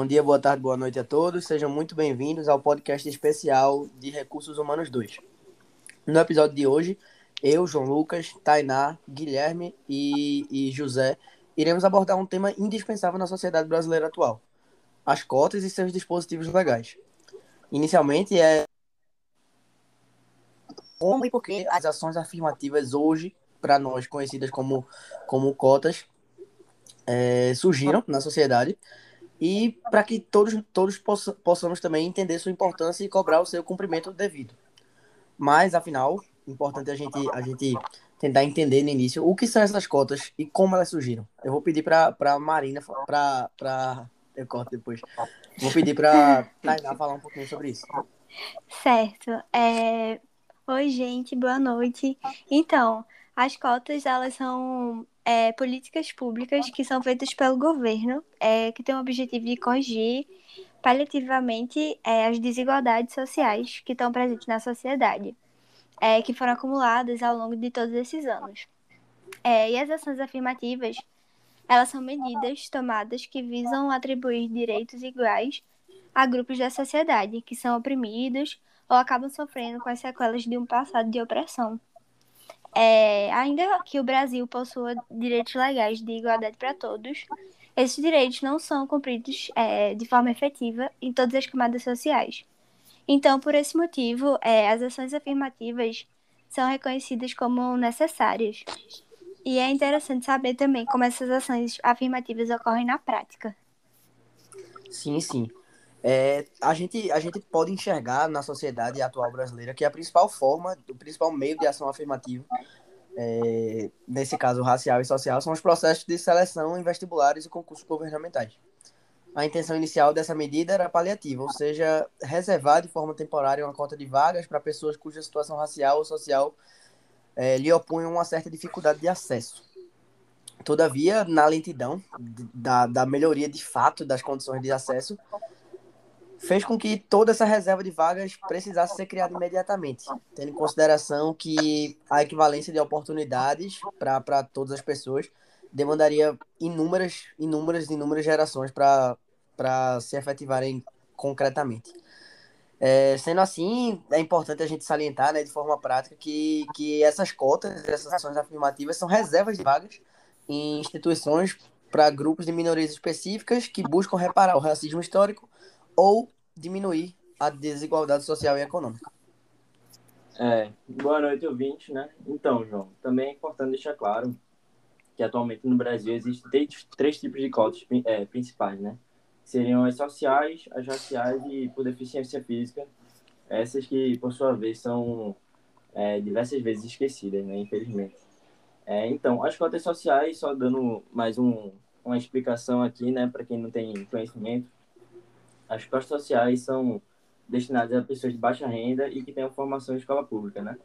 Bom dia, boa tarde, boa noite a todos. Sejam muito bem-vindos ao podcast especial de Recursos Humanos 2. No episódio de hoje, eu, João Lucas, Tainá, Guilherme e, e José iremos abordar um tema indispensável na sociedade brasileira atual: as cotas e seus dispositivos legais. Inicialmente, é como e por que as ações afirmativas hoje, para nós conhecidas como, como cotas, é, surgiram na sociedade e para que todos, todos possa, possamos também entender sua importância e cobrar o seu cumprimento devido. Mas, afinal, importante a gente, a gente tentar entender no início o que são essas cotas e como elas surgiram. Eu vou pedir para a Marina, para. Eu corto depois. Vou pedir para Tainá falar um pouquinho sobre isso. Certo. É... Oi, gente, boa noite. Então, as cotas, elas são é, políticas públicas que são feitas pelo governo, é, que tem o objetivo de corrigir paliativamente é, as desigualdades sociais que estão presentes na sociedade, é, que foram acumuladas ao longo de todos esses anos. É, e as ações afirmativas, elas são medidas tomadas que visam atribuir direitos iguais a grupos da sociedade que são oprimidos ou acabam sofrendo com as sequelas de um passado de opressão. É, ainda que o Brasil possua direitos legais de igualdade para todos, esses direitos não são cumpridos é, de forma efetiva em todas as camadas sociais. Então, por esse motivo, é, as ações afirmativas são reconhecidas como necessárias. E é interessante saber também como essas ações afirmativas ocorrem na prática. Sim, sim. É, a, gente, a gente pode enxergar na sociedade atual brasileira que a principal forma, o principal meio de ação afirmativa, é, nesse caso racial e social, são os processos de seleção em vestibulares e concursos governamentais. A intenção inicial dessa medida era paliativa, ou seja, reservar de forma temporária uma cota de vagas para pessoas cuja situação racial ou social é, lhe opunham uma certa dificuldade de acesso. Todavia, na lentidão da, da melhoria de fato das condições de acesso, fez com que toda essa reserva de vagas precisasse ser criada imediatamente, tendo em consideração que a equivalência de oportunidades para todas as pessoas demandaria inúmeras, inúmeras, inúmeras gerações para se efetivarem concretamente. É, sendo assim, é importante a gente salientar né, de forma prática que, que essas cotas, essas ações afirmativas são reservas de vagas em instituições para grupos de minorias específicas que buscam reparar o racismo histórico ou diminuir a desigualdade social e econômica. É, boa noite, ouvinte, né? Então, João, também é importante deixar claro que atualmente no Brasil existem três, três tipos de cotas é, principais, né? Seriam as sociais, as raciais e por deficiência física, essas que, por sua vez, são é, diversas vezes esquecidas, né? Infelizmente. É, então, as cotas sociais, só dando mais um, uma explicação aqui, né, para quem não tem conhecimento, as cotas sociais são destinadas a pessoas de baixa renda e que tenham formação em escola pública, né?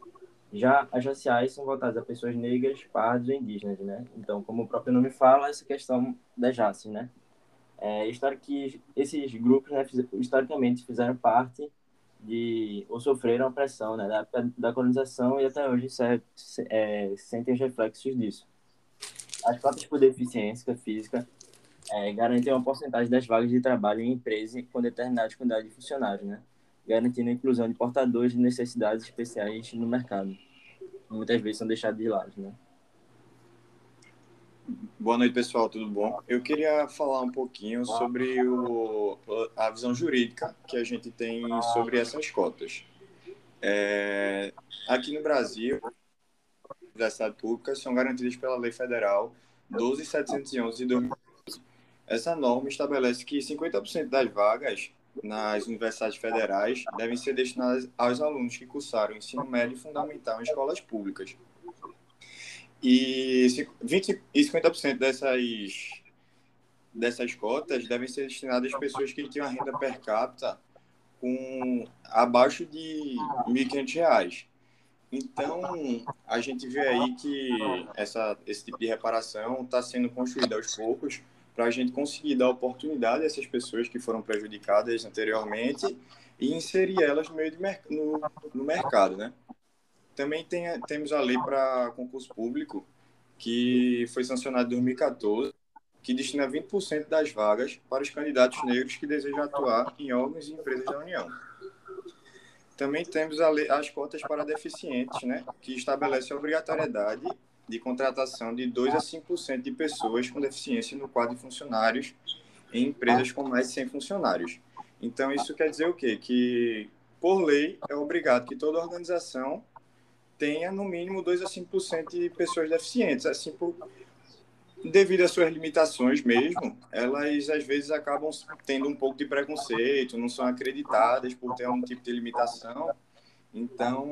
Já as raciais são voltadas a pessoas negras, pardos e indígenas, né? Então, como o próprio nome fala, essa questão das raças, né? É, que esses grupos, né, historicamente, fizeram parte de ou sofreram opressão, né, da, da colonização e até hoje se, é, sentem os reflexos disso. As cotas por deficiência física é, garantir uma porcentagem das vagas de trabalho em empresas com determinada quantidade de funcionários, né? garantindo a inclusão de portadores de necessidades especiais no mercado. Muitas vezes são deixados de lado. Né? Boa noite, pessoal, tudo bom? Eu queria falar um pouquinho sobre o, a visão jurídica que a gente tem sobre essas cotas. É, aqui no Brasil, as universidades públicas são garantidas pela Lei Federal 12.711 de 2000 essa norma estabelece que 50% das vagas nas universidades federais devem ser destinadas aos alunos que cursaram ensino médio fundamental em escolas públicas. E, 20, e 50% dessas, dessas cotas devem ser destinadas às pessoas que têm uma renda per capita com abaixo de R$ 1.500. Então, a gente vê aí que essa, esse tipo de reparação está sendo construída aos poucos, para a gente conseguir dar oportunidade a essas pessoas que foram prejudicadas anteriormente e inserir elas no meio de merc no, no mercado, né? Também tem, temos a lei para concurso público, que foi sancionada em 2014, que destina 20% das vagas para os candidatos negros que desejam atuar em órgãos e empresas da União. Também temos lei, as cotas para deficientes, né, que estabelece a obrigatoriedade de contratação de 2 a 5% de pessoas com deficiência no quadro de funcionários em empresas com mais de 100 funcionários. Então, isso quer dizer o quê? Que, por lei, é obrigado que toda organização tenha, no mínimo, 2 a 5% de pessoas deficientes. Assim, por, devido às suas limitações mesmo, elas, às vezes, acabam tendo um pouco de preconceito, não são acreditadas por ter um tipo de limitação. Então,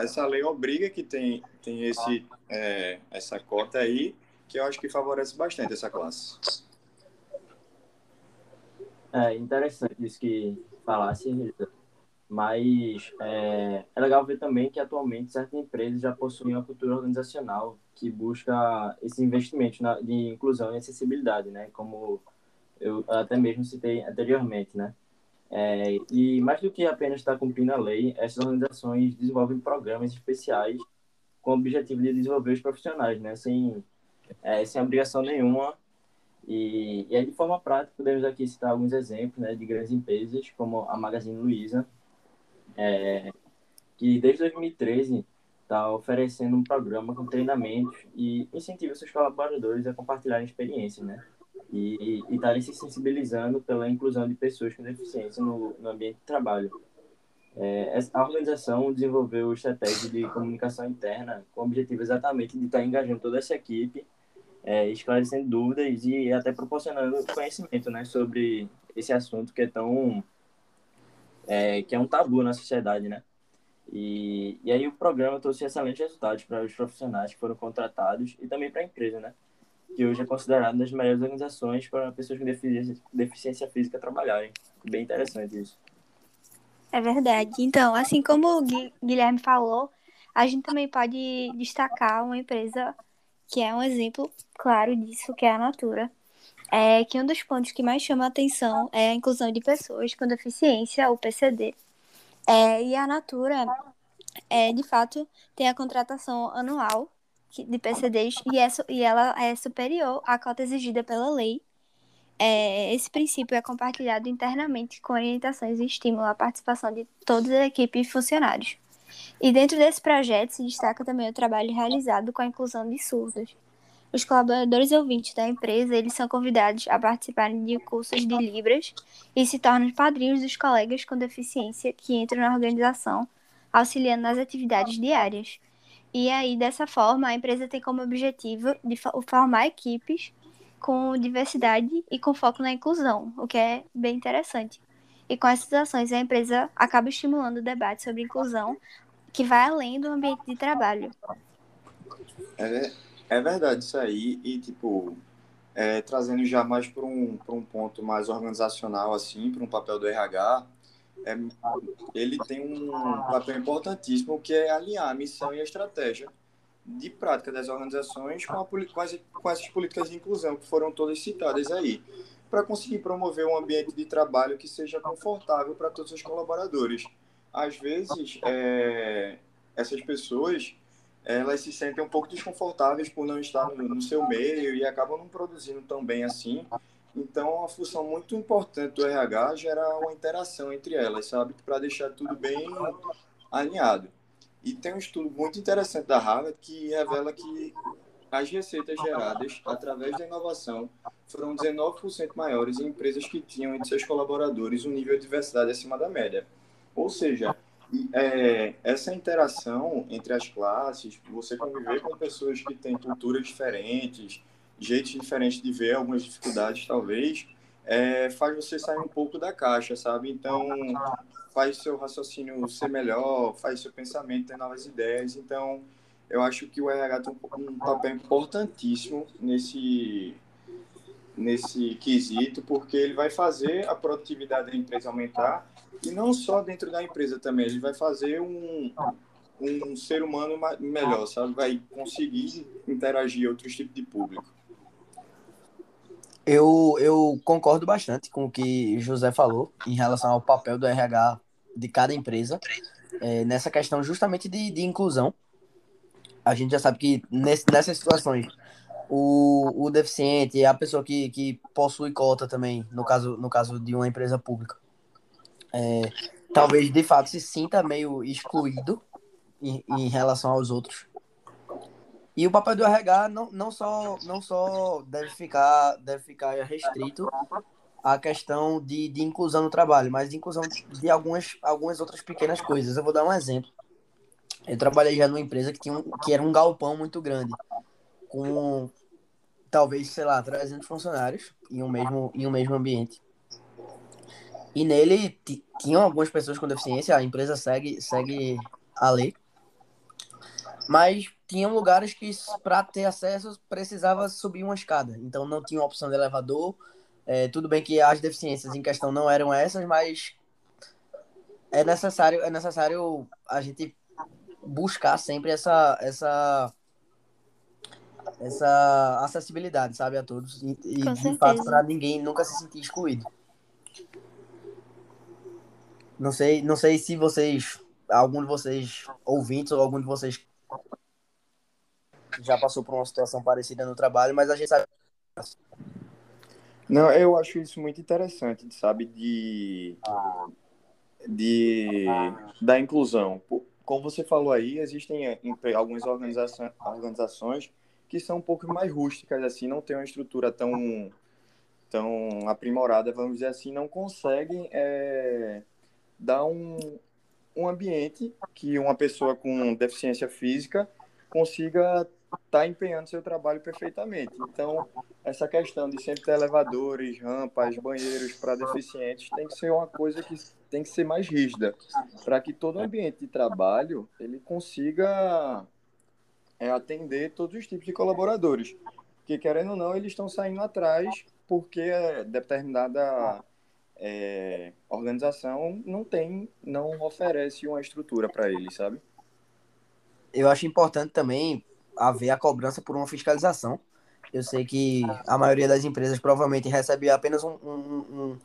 essa lei obriga que tem, tem esse, é, essa cota aí, que eu acho que favorece bastante essa classe. É interessante isso que falasse, Rita. Mas é, é, legal ver também que atualmente certas empresas já possuem uma cultura organizacional que busca esse investimento na, de inclusão e acessibilidade, né? Como eu até mesmo citei anteriormente, né? É, e mais do que apenas estar cumprindo a lei, essas organizações desenvolvem programas especiais com o objetivo de desenvolver os profissionais, né? Sem, é, sem obrigação nenhuma e, e aí, de forma prática, podemos aqui citar alguns exemplos né, de grandes empresas, como a Magazine Luiza, é, que desde 2013 está oferecendo um programa com treinamentos e incentiva seus colaboradores a compartilharem experiências, né? E estarem se sensibilizando pela inclusão de pessoas com deficiência no, no ambiente de trabalho. É, a organização desenvolveu estratégias de comunicação interna com o objetivo exatamente de estar engajando toda essa equipe é, esclarecendo dúvidas e até proporcionando conhecimento né, sobre esse assunto que é tão é, que é um tabu na sociedade, né? E, e aí o programa trouxe excelentes resultados para os profissionais que foram contratados e também para a empresa, né? Que hoje é considerada uma das melhores organizações para pessoas com deficiência, deficiência física trabalharem. Bem interessante isso. É verdade. Então, assim como o Guilherme falou, a gente também pode destacar uma empresa que é um exemplo claro disso, que é a Natura. É que um dos pontos que mais chama a atenção é a inclusão de pessoas com deficiência, o PCD. É, e a Natura, é, de fato, tem a contratação anual de PCDs e, é, e ela é superior à cota exigida pela lei. É, esse princípio é compartilhado internamente com orientações e estímulo à participação de toda a equipe e funcionários. E dentro desse projeto se destaca também o trabalho realizado com a inclusão de surdos. Os colaboradores ouvintes da empresa, eles são convidados a participarem de cursos de Libras e se tornam padrinhos dos colegas com deficiência que entram na organização, auxiliando nas atividades diárias. E aí, dessa forma, a empresa tem como objetivo de formar equipes com diversidade e com foco na inclusão, o que é bem interessante. E com essas ações, a empresa acaba estimulando o debate sobre inclusão que vai além do ambiente de trabalho. É, é verdade isso aí. E, tipo, é, trazendo já mais para um, um ponto mais organizacional, assim, para um papel do RH, é, ele tem um papel importantíssimo que é alinhar a missão e a estratégia de prática das organizações com, a, com, as, com essas políticas de inclusão que foram todas citadas aí, para conseguir promover um ambiente de trabalho que seja confortável para todos os colaboradores às vezes, é, essas pessoas elas se sentem um pouco desconfortáveis por não estar no, no, seu meio e acabam não produzindo tão bem assim. Então, uma função muito importante do RH gerar uma interação entre elas, sabe? Para deixar tudo bem alinhado. E tem um estudo muito interessante da Harvard que revela que as receitas geradas através da inovação foram 19% maiores em empresas que tinham entre seus colaboradores um nível de diversidade acima da média. Ou seja, é, essa interação entre as classes, você conviver com pessoas que têm culturas diferentes, jeitos diferentes de ver algumas dificuldades, talvez, é, faz você sair um pouco da caixa, sabe? Então, faz seu raciocínio ser melhor, faz seu pensamento ter novas ideias. Então, eu acho que o RH tem um papel importantíssimo nesse, nesse quesito, porque ele vai fazer a produtividade da empresa aumentar e não só dentro da empresa também, ele vai fazer um, um ser humano melhor, sabe? Vai conseguir interagir outros tipos de público. Eu, eu concordo bastante com o que José falou em relação ao papel do RH de cada empresa é, nessa questão justamente de, de inclusão. A gente já sabe que nesse, nessas situações o, o deficiente, a pessoa que, que possui cota também, no caso, no caso de uma empresa pública, é, talvez de fato se sinta meio excluído em, em relação aos outros. E o papel do RH não, não, só, não só deve ficar, deve ficar restrito à questão de, de inclusão no trabalho, mas de inclusão de algumas, algumas outras pequenas coisas. Eu vou dar um exemplo. Eu trabalhei já numa empresa que, tinha um, que era um galpão muito grande, com talvez, sei lá, 300 funcionários em um mesmo, em um mesmo ambiente. E nele tinham algumas pessoas com deficiência, a empresa segue, segue a lei. Mas tinham lugares que, para ter acesso, precisava subir uma escada. Então não tinha opção de elevador. É, tudo bem que as deficiências em questão não eram essas, mas é necessário, é necessário a gente buscar sempre essa, essa, essa acessibilidade, sabe, a todos. E, e de fato, para ninguém nunca se sentir excluído. Não sei, não sei se vocês, algum de vocês ouvintes ou algum de vocês já passou por uma situação parecida no trabalho, mas a gente sabe. Não, eu acho isso muito interessante, sabe, de, de da inclusão. Como você falou aí, existem eh, algumas organizações, organizações que são um pouco mais rústicas, assim, não tem uma estrutura tão, tão aprimorada, vamos dizer assim, não conseguem é, dar um, um ambiente que uma pessoa com deficiência física consiga está empenhando seu trabalho perfeitamente. Então, essa questão de sempre ter elevadores, rampas, banheiros para deficientes tem que ser uma coisa que tem que ser mais rígida, para que todo o ambiente de trabalho ele consiga é, atender todos os tipos de colaboradores. Porque, querendo ou não, eles estão saindo atrás porque determinada é, organização não tem, não oferece uma estrutura para eles, sabe? Eu acho importante também haver a cobrança por uma fiscalização. Eu sei que a maioria das empresas provavelmente recebe apenas um, um, um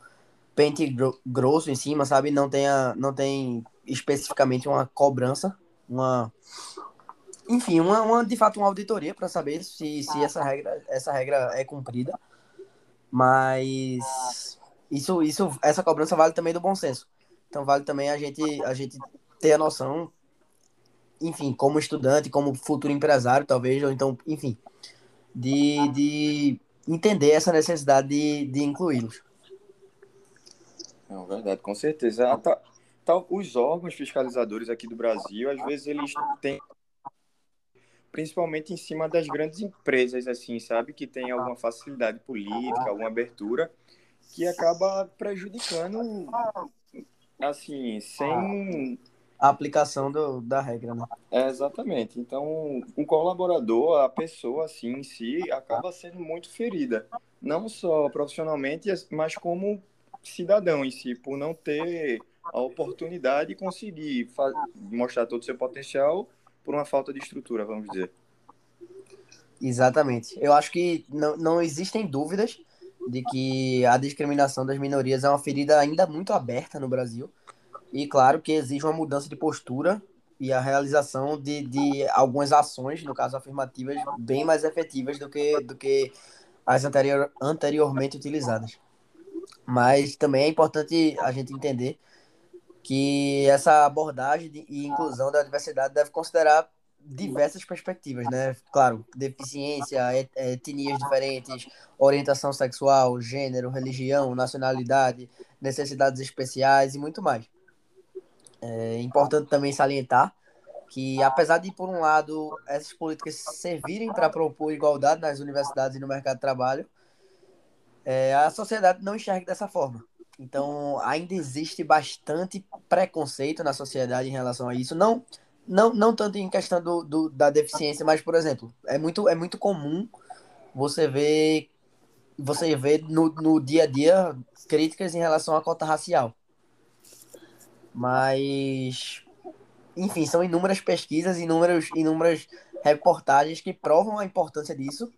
pente grosso em cima, sabe? Não tem, a, não tem especificamente uma cobrança, uma enfim, uma, uma de fato uma auditoria para saber se, se essa regra essa regra é cumprida. Mas isso isso essa cobrança vale também do bom senso. Então vale também a gente a gente ter a noção enfim, como estudante, como futuro empresário, talvez, ou então, enfim, de, de entender essa necessidade de, de incluí-los. Não, verdade, com certeza. Ah, tá, tá, os órgãos fiscalizadores aqui do Brasil, às vezes eles têm principalmente em cima das grandes empresas, assim, sabe, que tem alguma facilidade política, alguma abertura, que acaba prejudicando, assim, sem a aplicação do, da regra, né? É, exatamente. Então, o colaborador, a pessoa assim em si, acaba sendo muito ferida. Não só profissionalmente, mas como cidadão em si, por não ter a oportunidade de conseguir mostrar todo o seu potencial por uma falta de estrutura, vamos dizer. Exatamente. Eu acho que não, não existem dúvidas de que a discriminação das minorias é uma ferida ainda muito aberta no Brasil e claro que exige uma mudança de postura e a realização de, de algumas ações, no caso afirmativas, bem mais efetivas do que, do que as anterior, anteriormente utilizadas. Mas também é importante a gente entender que essa abordagem de, e inclusão da diversidade deve considerar diversas perspectivas, né? Claro, deficiência, etnias diferentes, orientação sexual, gênero, religião, nacionalidade, necessidades especiais e muito mais. É importante também salientar que, apesar de, por um lado, essas políticas servirem para propor igualdade nas universidades e no mercado de trabalho, é, a sociedade não enxerga dessa forma. Então, ainda existe bastante preconceito na sociedade em relação a isso. Não, não, não tanto em questão do, do, da deficiência, mas, por exemplo, é muito, é muito comum você ver, você ver no, no dia a dia críticas em relação à cota racial. Mas, enfim, são inúmeras pesquisas, inúmeras, inúmeras reportagens que provam a importância disso,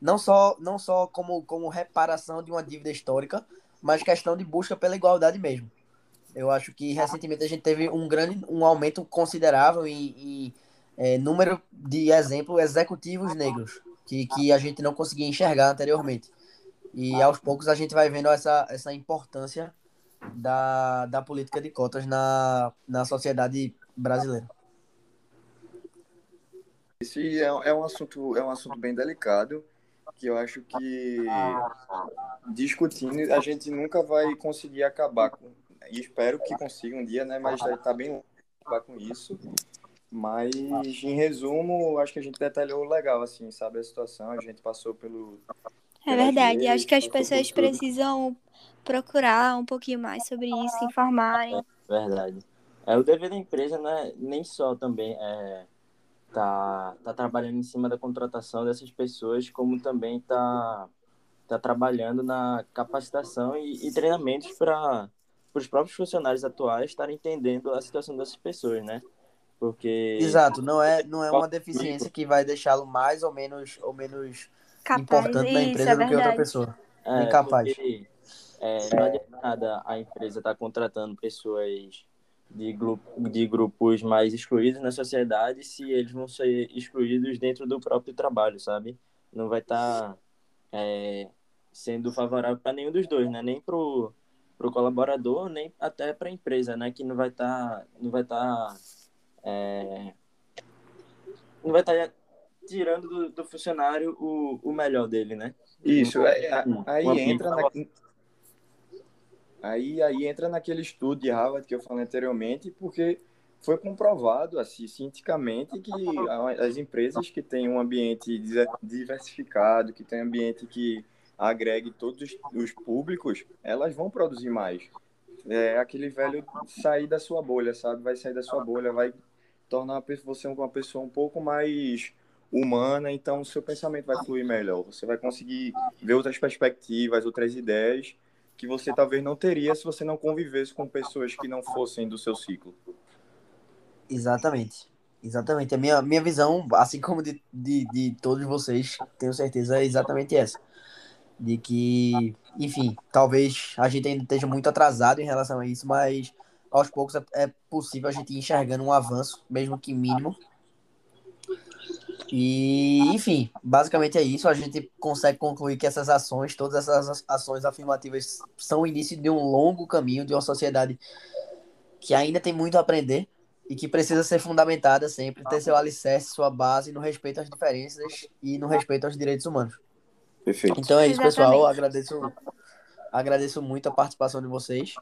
não só, não só como, como reparação de uma dívida histórica, mas questão de busca pela igualdade mesmo. Eu acho que recentemente a gente teve um grande um aumento considerável em, em é, número de exemplo executivos negros. que, que a gente não conseguia enxergar anteriormente. E aos poucos a gente vai vendo essa, essa importância da, da política de cotas na, na sociedade brasileira. Esse é, é, um assunto, é um assunto bem delicado, que eu acho que discutindo a gente nunca vai conseguir acabar com. E espero que consiga um dia, né? Mas está bem longe acabar com isso. Mas, em resumo, acho que a gente detalhou legal, assim, sabe, a situação. A gente passou pelo. É verdade. Leis, acho que as pessoas precisam procurar um pouquinho mais sobre isso, informarem. Verdade. É, o dever da empresa não é nem só também é, tá, tá trabalhando em cima da contratação dessas pessoas, como também tá, tá trabalhando na capacitação e, e treinamentos para os próprios funcionários atuais estarem entendendo a situação dessas pessoas, né? Porque Exato, não é não é uma deficiência que vai deixá-lo mais ou menos ou menos Capaz, importante na empresa é do que outra pessoa. É, Incapaz. Porque, é, não adianta nada a empresa estar tá contratando pessoas de, grupo, de grupos mais excluídos na sociedade se eles vão ser excluídos dentro do próprio trabalho, sabe? Não vai estar tá, é, sendo favorável para nenhum dos dois, né? Nem pro, pro colaborador, nem até para a empresa, né? Que não vai estar, tá, não vai estar, tá, é, não vai estar tá tirando do, do, funcionário o, o melhor dele, né? Isso, é, aí entra na, Aí, aí entra naquele estudo de Harvard que eu falei anteriormente, porque foi comprovado assim, cientificamente que as empresas que têm um ambiente diversificado, que têm um ambiente que agregue todos os públicos, elas vão produzir mais. É aquele velho sair da sua bolha, sabe? Vai sair da sua bolha, vai tornar você uma pessoa um pouco mais humana, então o seu pensamento vai fluir melhor. Você vai conseguir ver outras perspectivas, outras ideias que você talvez não teria se você não convivesse com pessoas que não fossem do seu ciclo. Exatamente. Exatamente. A minha, minha visão, assim como de, de, de todos vocês, tenho certeza, é exatamente essa. De que, enfim, talvez a gente ainda esteja muito atrasado em relação a isso, mas aos poucos é, é possível a gente ir enxergando um avanço, mesmo que mínimo, e, enfim, basicamente é isso. A gente consegue concluir que essas ações, todas essas ações afirmativas, são o início de um longo caminho de uma sociedade que ainda tem muito a aprender e que precisa ser fundamentada sempre, ter seu alicerce, sua base no respeito às diferenças e no respeito aos direitos humanos. Perfeito. Então é isso, pessoal. Agradeço, agradeço muito a participação de vocês.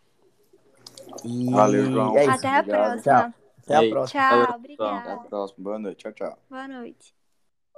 E Valeu, João. É Até a próxima. Tchau. Até a próxima. Tchau, obrigada. Até a próxima. Boa noite. Tchau, tchau. Boa noite.